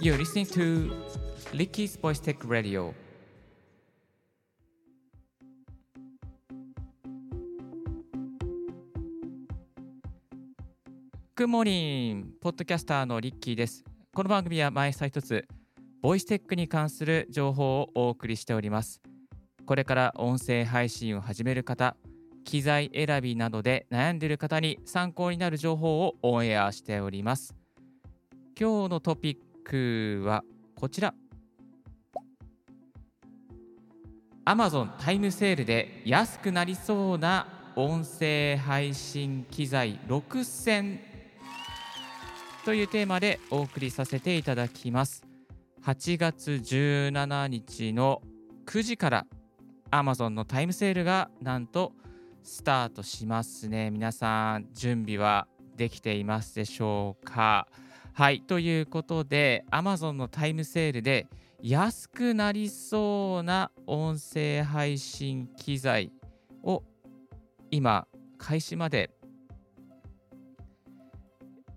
You're listening to Ricky's Voice Tech Radio. Good morning! ポッドキャスターのリッキーです。この番組は毎朝一つ、ボイステックに関する情報をお送りしております。これから音声配信を始める方、機材選びなどで悩んでいる方に参考になる情報をオンエアしております。今日のトピックはこちら。Amazon タイムセールで安くなりそうな音声配信機材6選というテーマでお送りさせていただきます。8月17日の9時から Amazon のタイムセールがなんとスタートしますね。皆さん準備はできていますでしょうか？はい、ということで Amazon のタイムセールで安くなりそうな音声配信機材を今開始まで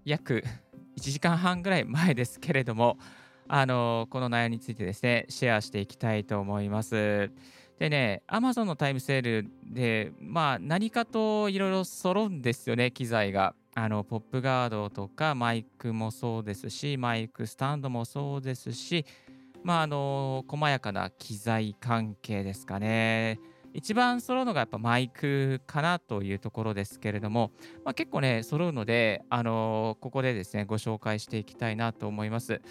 約1時間半ぐらい前ですけれどもあのこの内容についてですねシェアしていきたいと思いますでね Amazon のタイムセールでまあ何かといろいろ揃うんですよね機材が。あのポップガードとかマイクもそうですしマイクスタンドもそうですしまああの細やかな機材関係ですかね。一番揃うのがやっぱマイクかなというところですけれども、まあ、結構ね揃うのであのここでですねご紹介していきたいなと思います。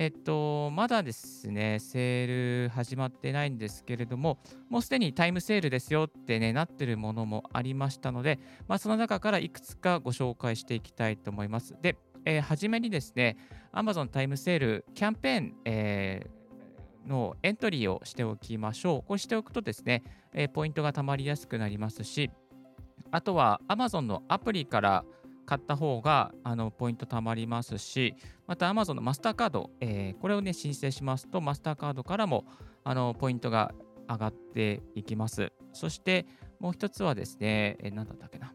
えっと、まだですね、セール始まってないんですけれども、もうすでにタイムセールですよってね、なってるものもありましたので、まあ、その中からいくつかご紹介していきたいと思います。で、えー、初めにですね、Amazon タイムセールキャンペーン、えー、のエントリーをしておきましょう。こうしておくとですね、えー、ポイントがたまりやすくなりますし、あとは Amazon のアプリから買った方があのポイント貯まりますし、また Amazon のマスターカード、えー、これをね申請しますと、マスターカードからもあのポイントが上がっていきます。そしてもう一つはですね、えー、何だったっけな。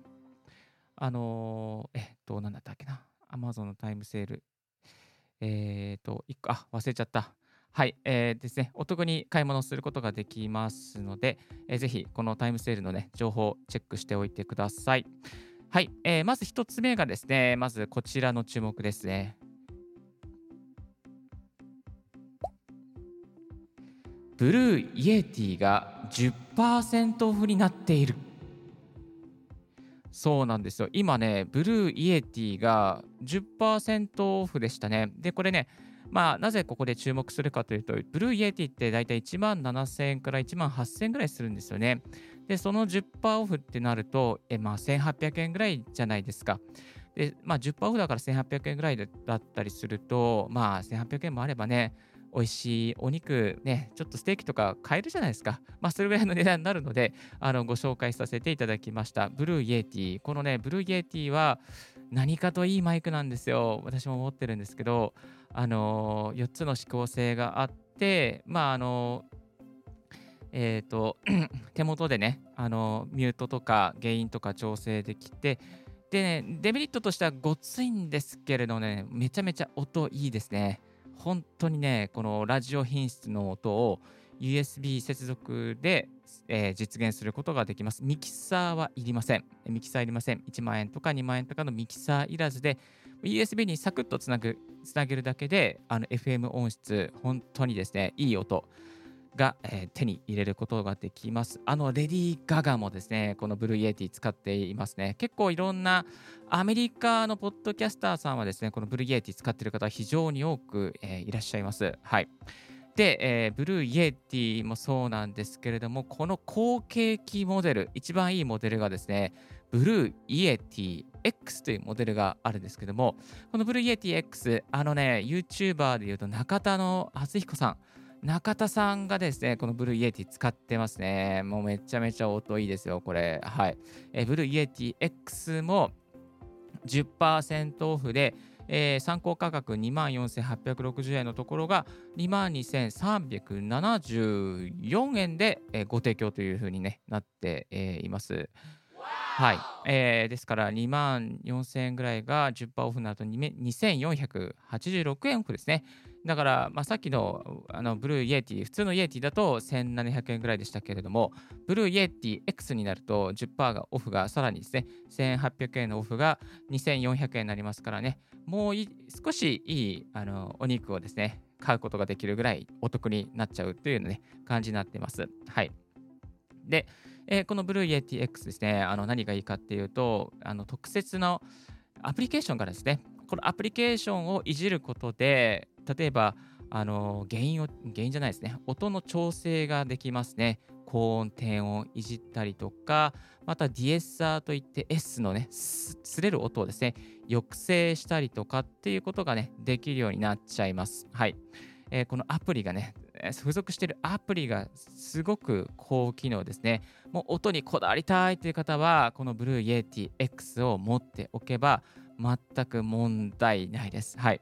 あのー、えっと、何だったっけな。Amazon のタイムセール。えっ、と、1個、あ、忘れちゃった。はい、えー、ですね、お得に買い物することができますので、えー、ぜひこのタイムセールのね、情報をチェックしておいてください。はい、えー、まず1つ目がですね、まずこちらの注目ですね。 Blue Yeti が10%オフになっている。そうなんですよ。今ね、 Blue Yeti が10%オフでしたね。で、これね、まあ、なぜここで注目するかというと、 Blue Yeti って大体1万7000円から1万8000円ぐらいするんですよね。で、その10%オフってなると、えまあ、1800円ぐらいじゃないですか。で、まあ、10%オフだから1800円ぐらいだったりすると、まあ、1800円もあればね、美味しいお肉ね、ちょっとステーキとか買えるじゃないですか。まあ、それぐらいの値段になるので、あのご紹介させていただきました。 Blue Yeti。このね、 Blue Yeti は何かといいマイクなんですよ。私も持ってるんですけど、あの、4つの指向性があって、まあ、あのーえーと、手元でねあのミュートとかゲインとか調整できてでねデメリットとしてはごついんですけれどねめちゃめちゃ音いいですね本当にねこのラジオ品質の音を USB 接続で、えー、実現することができますミキサーはいりませんミキサーいりません1万円とか2万円とかのミキサーいらずで USB にサクッとつなぐつなげるだけであの FM 音質本当にですねいい音が、えー、手に入れることができます。あのレディー・ガガもですね、この Blue Yeti 使っていますね。結構いろんなアメリカのポッドキャスターさんはですね、この Blue Yeti 使っている方非常に多く、えー、いらっしゃいます。はい。で、えー、 Blue Yeti もそうなんですけれども、この後継機モデル、一番いいモデルがですね、ブルーイエティ X というモデルがあるんですけども、この Blue Yeti X、あのね、YouTuber でいうと中田の敦彦さん、中田さんがですね、この Blue Yeti 使ってますね。もうめちゃめちゃ音いいですよ、これ。はい。えブルーイエティ X も10%オフで、えー、参考価格2万4860円のところが2万2374円で、えー、ご提供というふうに、ね、なって、えー、います。はい。えー、ですから2万4000円ぐらいが10%オフになると2486円オフですね。だから、まあ、さっきのあの Blue Yeti、普通の Yeti だと1700円ぐらいでしたけれども、ブルーイエティ X になると10%がオフがさらにですね、1800円のオフが2400円になりますからね、もう少しいいあのお肉をですね、買うことができるぐらいお得になっちゃうというね、感じになっています。はい。で、えー、この Blue Yeti X ですね、あの何がいいかっていうと、あの特設のアプリケーションからですね、このアプリケーションをいじることで、例えば、あのゲインを、ゲインじゃないですね、音の調整ができますね。高音、低音いじったりとか、またディエッサーといって S のね、すれる音をですね、抑制したりとかっていうことがね、できるようになっちゃいます。はい。えー、このアプリがね、付属しているアプリがすごく高機能ですね。もう音にこだわりたいという方は、この Blue Yeti X を持っておけば全く問題ないです。はい。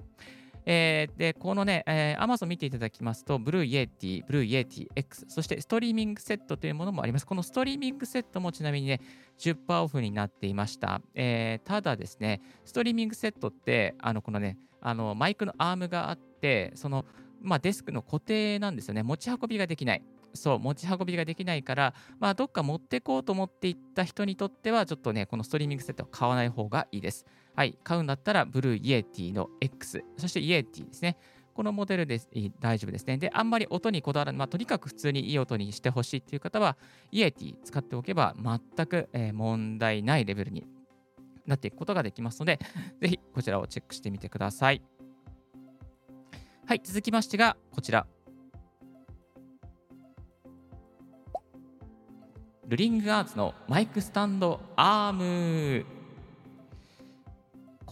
えー、で、このね、えー、Amazon 見ていただきますと、Blue Yeti、Blue Yeti X、そしてストリーミングセットというものもあります。このストリーミングセットもちなみにね、10%オフになっていました。えー、ただですね、ストリーミングセットって、あの、このね、あのマイクのアームがあって、その、まあ、デスクの固定なんですよね。持ち運びができない。そう、持ち運びができないから、まあ、どっか持ってこうと思っていった人にとっては、ちょっとね、このストリーミングセットは買わない方がいいです。はい、買うんだったら、 Blue Yeti の X、そして Yeti ですね。このモデルで大丈夫ですね。で、あんまり音にこだわらない、まあ、とにかく普通にいい音にしてほしいっていう方は、イエティ使っておけば全く、え、問題ないレベルになっていくことができますので、ぜひこちらをチェックしてみてください。はい、続きましてがこちら。ルリングアーツのマイクスタンドアーム。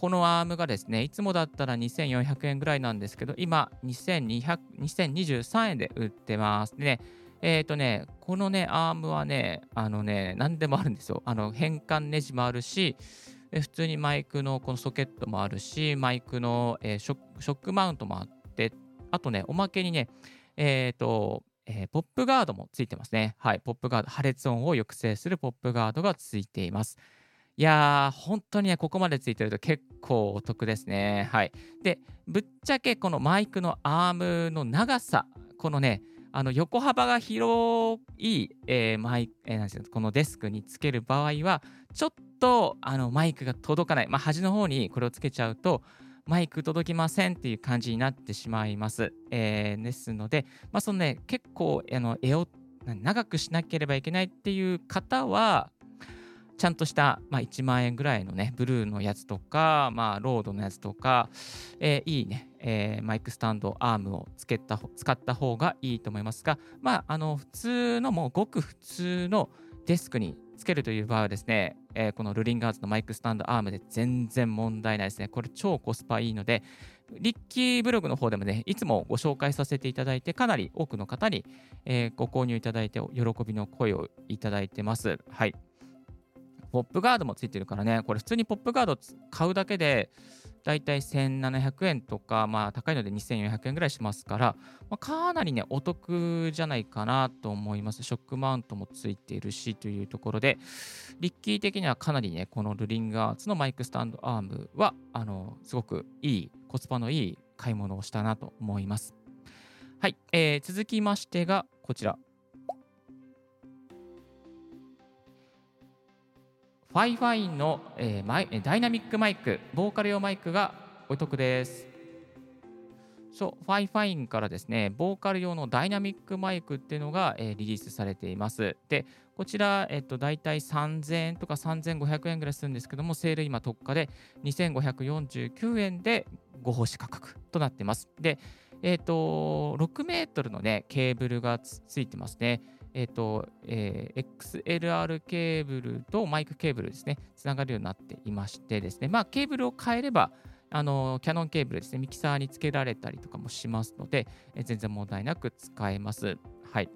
このアームがですね、いつもだったら2400円ぐらいなんですけど、今2023円で売ってます。でね、えっ、ー、とね、このね、アームはね、あのね、何でもあるんですよ。あの、変換ネジもあるし、普通にマイクのこのソケットもあるし、マイクの、えー、ショックマウントもあって、あとね、おまけにね、えっ、ー、と、えー、ポップガードもついてますね。はい、ポップガード、破裂音を抑制するポップガードがついています。いやー、本当にね、ここまでついてると結構お得ですね。はい。で、ぶっちゃけこのマイクのアームの長さ、このね、あの横幅が広い、えー、マイえー、なんですこのデスクにつける場合は、ちょっとあのマイクが届かない、まあ、端の方にこれをつけちゃうと、マイク届きませんっていう感じになってしまいます。えー、ですので、まあ、そのね、結構、あの、絵を長くしなければいけないっていう方は、ちゃんとした、まあ、1万円ぐらいのね、ブルーのやつとか、まあ、ロードのやつとか、えー、いいね、えー、マイクスタンド、アームをつけた使った方がいいと思いますが、まあ、あの、普通の、もうごく普通のデスクにつけるという場合はですね、えー、この Luling Arts のマイクスタンドアームで全然問題ないですね。これ超コスパいいので、リッキーブログの方でもね、いつもご紹介させていただいて、かなり多くの方に、えー、ご購入いただいて、喜びの声をいただいてます。はい。ポップガードもついてるからね、これ普通にポップガード買うだけで、だいたい1700円とか、まあ高いので2400円ぐらいしますから、まあ、かなりね、お得じゃないかなと思います。ショックマウントもついているしというところで、リッキー的にはかなりね、このルリンガーツのマイクスタンドアームは、あの、すごくいい、コスパのいい買い物をしたなと思います。はい、えー、続きましてがこちら。FIFINE の、えー、マイダイナミックマイク、ボーカル用マイクがお得です。そう、 FIFINE からですね、ボーカル用のダイナミックマイクっていうのが、えー、リリースされています。で、こちら、えっと、大体3000円とか3500円ぐらいするんですけども、セール今特価で2549円でご奉仕価格となっています。で、えっ、と、6メートルのね、ケーブルがついてますね。えっ、ー、と、えー、XLR ケーブルとマイクケーブルですね、つながるようになっていましてですね、まあ、ケーブルを変えれば、あのキャノンケーブルですね、ミキサーにつけられたりとかもしますので、えー、全然問題なく使えます。はい。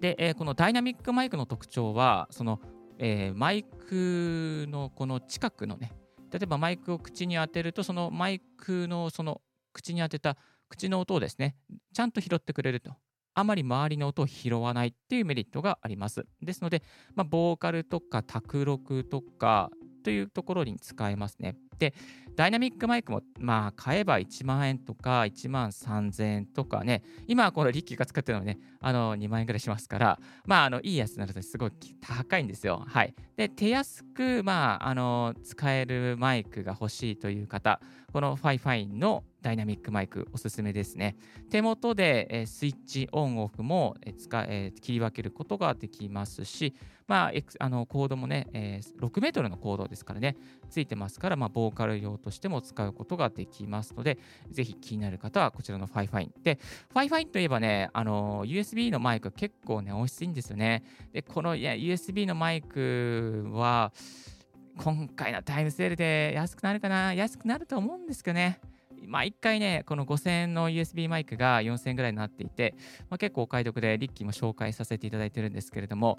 で、えー、このダイナミックマイクの特徴は、その、えー、マイクのこの近くのね、例えばマイクを口に当てると、そのマイクのその口に当てた口の音をですね、ちゃんと拾ってくれるとあまり周りの音を拾わないっていうメリットがあります。ですので、まあ、ボーカルとか卓録とかというところに使えますね。で、ダイナミックマイクも、まあ、買えば1万円とか1万3000円とかね、今このリッキーが使ってるのはね、あの2万円ぐらいしますから、まあ、あのいいやつになるとすごい高いんですよ。はい。で、手安く、まあ、あの使えるマイクが欲しいという方、この FIFINE のダイナミックマイクおすすめですね。手元で、えスイッチオンオフも、え使え切り分けることができますし、まあ、あのコードもね、え、6メートルのコードですからね、ついてますから、まあ、ボーカル用としても使うことができますので、ぜひ気になる方はこちらの FIFINE。で、 FIFINE といえばね、あの USB のマイク結構ね、音質いいんですよね。で、このいや USB のマイクは、今回のタイムセールで安くなるかな安くなると思うんですけどね。まあ、1回ね、この5000円の USB マイクが4000円ぐらいになっていて、まあ、結構お買い得で、リッキーも紹介させていただいてるんですけれども、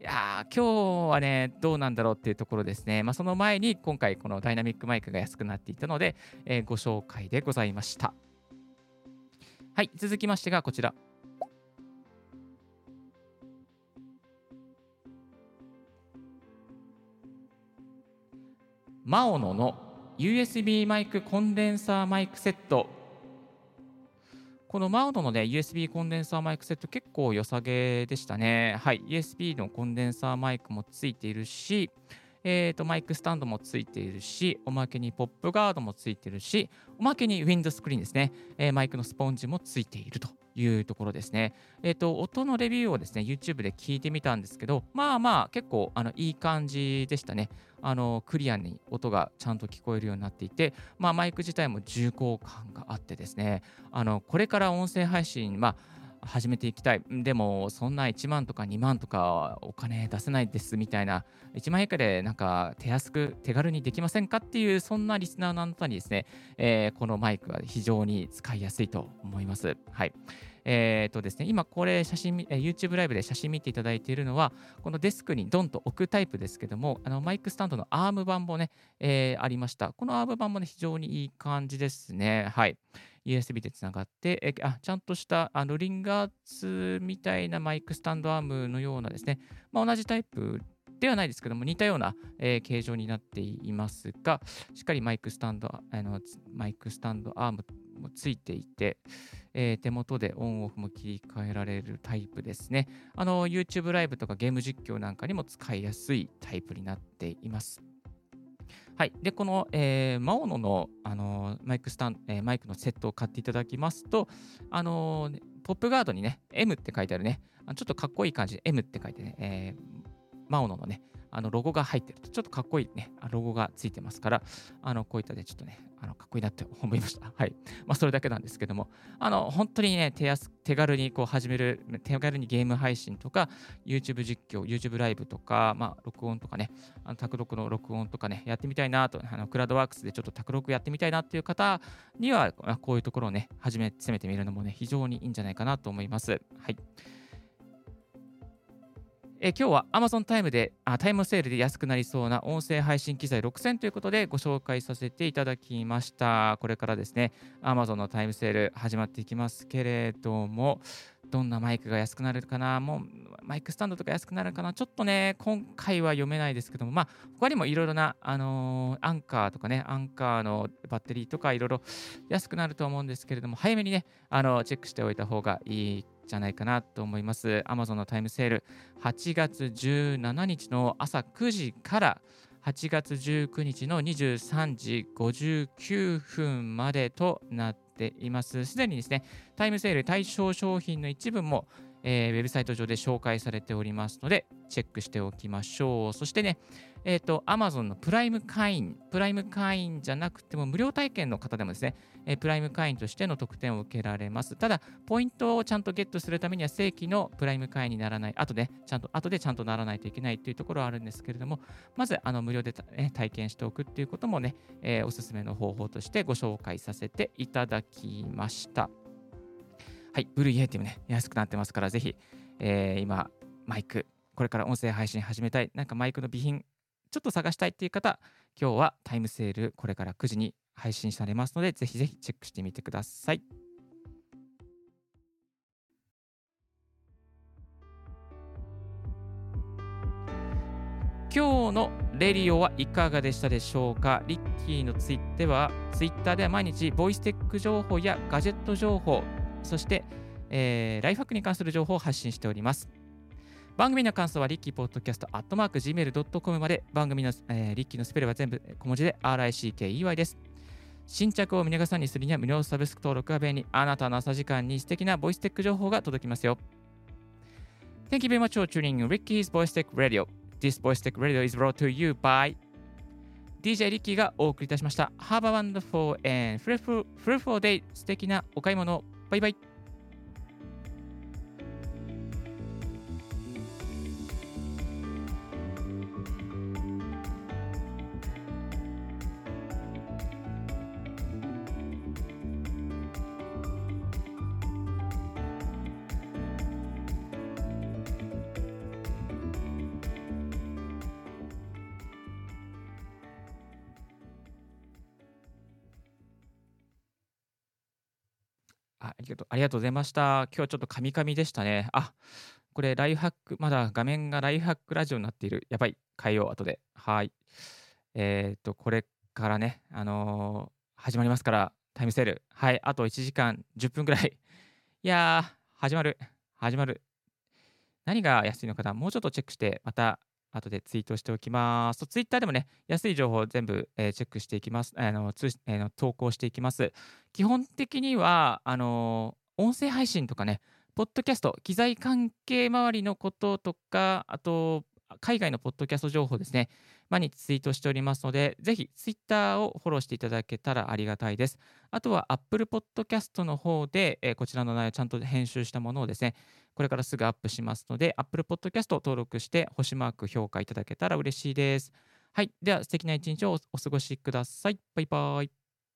いや、今日はね、どうなんだろうっていうところですね。まあ、その前に、今回、このダイナミックマイクが安くなっていたので、えー、ご紹介でございました。はい、続きましてがこちら。マオノの USB マイクコンデンサーマイクセット。このマオノのね USB コンデンサーマイクセット結構良さげでしたね。はい、USB のコンデンサーマイクもついているし、えーと、マイクスタンドもついているし、おまけにポップガードもついているし、おまけにウィンドスクリーンですね、えー、マイクのスポンジもついていると。いうところですね。えっ、ー、と、音のレビューをですね、YouTube で聞いてみたんですけど、まあまあ、結構あのいい感じでしたね。あのクリアに音がちゃんと聞こえるようになっていて、まあ、マイク自体も重厚感があってですね、あのこれから音声配信、まあ始めていきたい。でも、そんな1万とか2万とかお金出せないですみたいな、1万円以下でなんか手安く、手軽にできませんかっていう、そんなリスナーのあなたにですね、えー、このマイクは非常に使いやすいと思います。はい。えー、とですね、今これ写真、YouTube ライブで写真見ていただいているのは、このデスクにドンと置くタイプですけども、あのマイクスタンドのアーム版もね、えー、ありました。このアーム版もね、非常にいい感じですね。はい。USB でつながって、えあちゃんとしたあの Luling Arts みたいなマイクスタンドアームのようなですね、まあ、同じタイプではないですけども、似たような、えー、形状になっていますが、しっかりマイクスタンド、あのマイクスタンドアームもついていて、えー、手元でオンオフも切り替えられるタイプですね。あの YouTube ライブとかゲーム実況なんかにも使いやすいタイプになっています。はい。で、この、えー、マオノの、あのマイクスタン、えー、マイクのセットを買っていただきますと、あのー、ポップガードにね、M って書いてあるね、ちょっとかっこいい感じで M って書いてね、えー、マオノのね、あのロゴが入ってると、ちょっとかっこいいね、ロゴがついてますから、あのこういったでちょっとね、あのかっこいいなって思いました。はい。まあ、それだけなんですけども、あの本当にね、手安手軽にこう始める、手軽にゲーム配信とか、YouTube 実況、YouTube ライブとか、まあ、録音とかね、あの卓録の録音とかね、やってみたいなと、あのクラウドワークスでちょっと卓録やってみたいなっていう方には、こういうところをね、始め、攻めてみるのもね、非常にいいんじゃないかなと思います。はい。え今日は Amazon タイムであ、タイムセールで安くなりそうな音声配信機材6000ということでご紹介させていただきました。これからですね、Amazon のタイムセール始まっていきますけれども、どんなマイクが安くなるかな、もうマイクスタンドとか安くなるかな、ちょっとね、今回は読めないですけども、まあ、他にもいろいろな、あのー、アンカーとかね、アンカーのバッテリーとかいろいろ安くなると思うんですけれども、早めにね、あのチェックしておいた方がいいじゃないかなと思います。Amazon のタイムセール、8月17日の朝9時から8月19日の23時59分までとなっています。すでにですね、タイムセール対象商品の一部も、えー、ウェブサイト上で紹介されておりますので、チェックしておきましょう。そしてね、えっ、ー、と、Amazon のプライム会員、プライム会員じゃなくても無料体験の方でもですね、えー、プライム会員としての特典を受けられます。ただ、ポイントをちゃんとゲットするためには正規のプライム会員にならない、後で、ちゃんと、後でちゃんとならないといけないというところはあるんですけれども、まず、あの、無料で、ね、体験しておくっていうこともね、えー、おすすめの方法としてご紹介させていただきました。はい、ブルーイエーティもね、安くなってますから、ぜひ、えー、今、マイク、これから音声配信始めたい、なんかマイクの備品、ちょっと探したいっていう方、今日はタイムセール、これから9時に配信されますので、ぜひぜひチェックしてみてください。今日のレディオはいかがでしたでしょうか？リッキーのツイッターでは、ツイッターでは毎日ボイステック情報やガジェット情報、そして、えー、ライフハックに関する情報を発信しております。番組の感想はリッキーポッドキャストアットマーク Gmail.com まで番組の、えー、リッキーのスペルは全部小文字で RICKEY です。新着を見逃さにするには無料サブスク登録が便利。あなたの朝時間に素敵なボイステック情報が届きますよ。Thank you very much for tuning Ricky's Voice Tech Radio. This Voice Tech Radio is brought to you by DJ リッキーがお送りいたしました。Have a wonderful and fruitful, fruitful day. 素敵なお買い物。バイバイ。あありがとうありがとうございました。今日はちょっとカミカミでしたね。あ、これライフハック、まだ画面がライフハックラジオになっている。やばい、変えよう、後で。はい。えっ、と、これからね、あのー始まりますから、タイムセール。はい、あと1時間10分ぐらい。いやー、始まる。始まる。何が安いのかな？もうちょっとチェックして、また後でツイートしておきます。ツイッターでもね、安い情報を全部、えー、チェックしていきます。あの通えー、投稿していきます。基本的には、あのー、音声配信とかね、ポッドキャスト、機材関係周りのこととか、あと、海外のポッドキャスト情報ですね、毎日ツイートしておりますので、ぜひツイッターをフォローしていただけたらありがたいです。あとは Apple Podcast の方で、えー、こちらの内容ちゃんと編集したものをですね、これからすぐアップしますので、Apple Podcast を登録して星マーク評価いただけたら嬉しいです。はい。では素敵な一日をお過ごしください。バイバイ。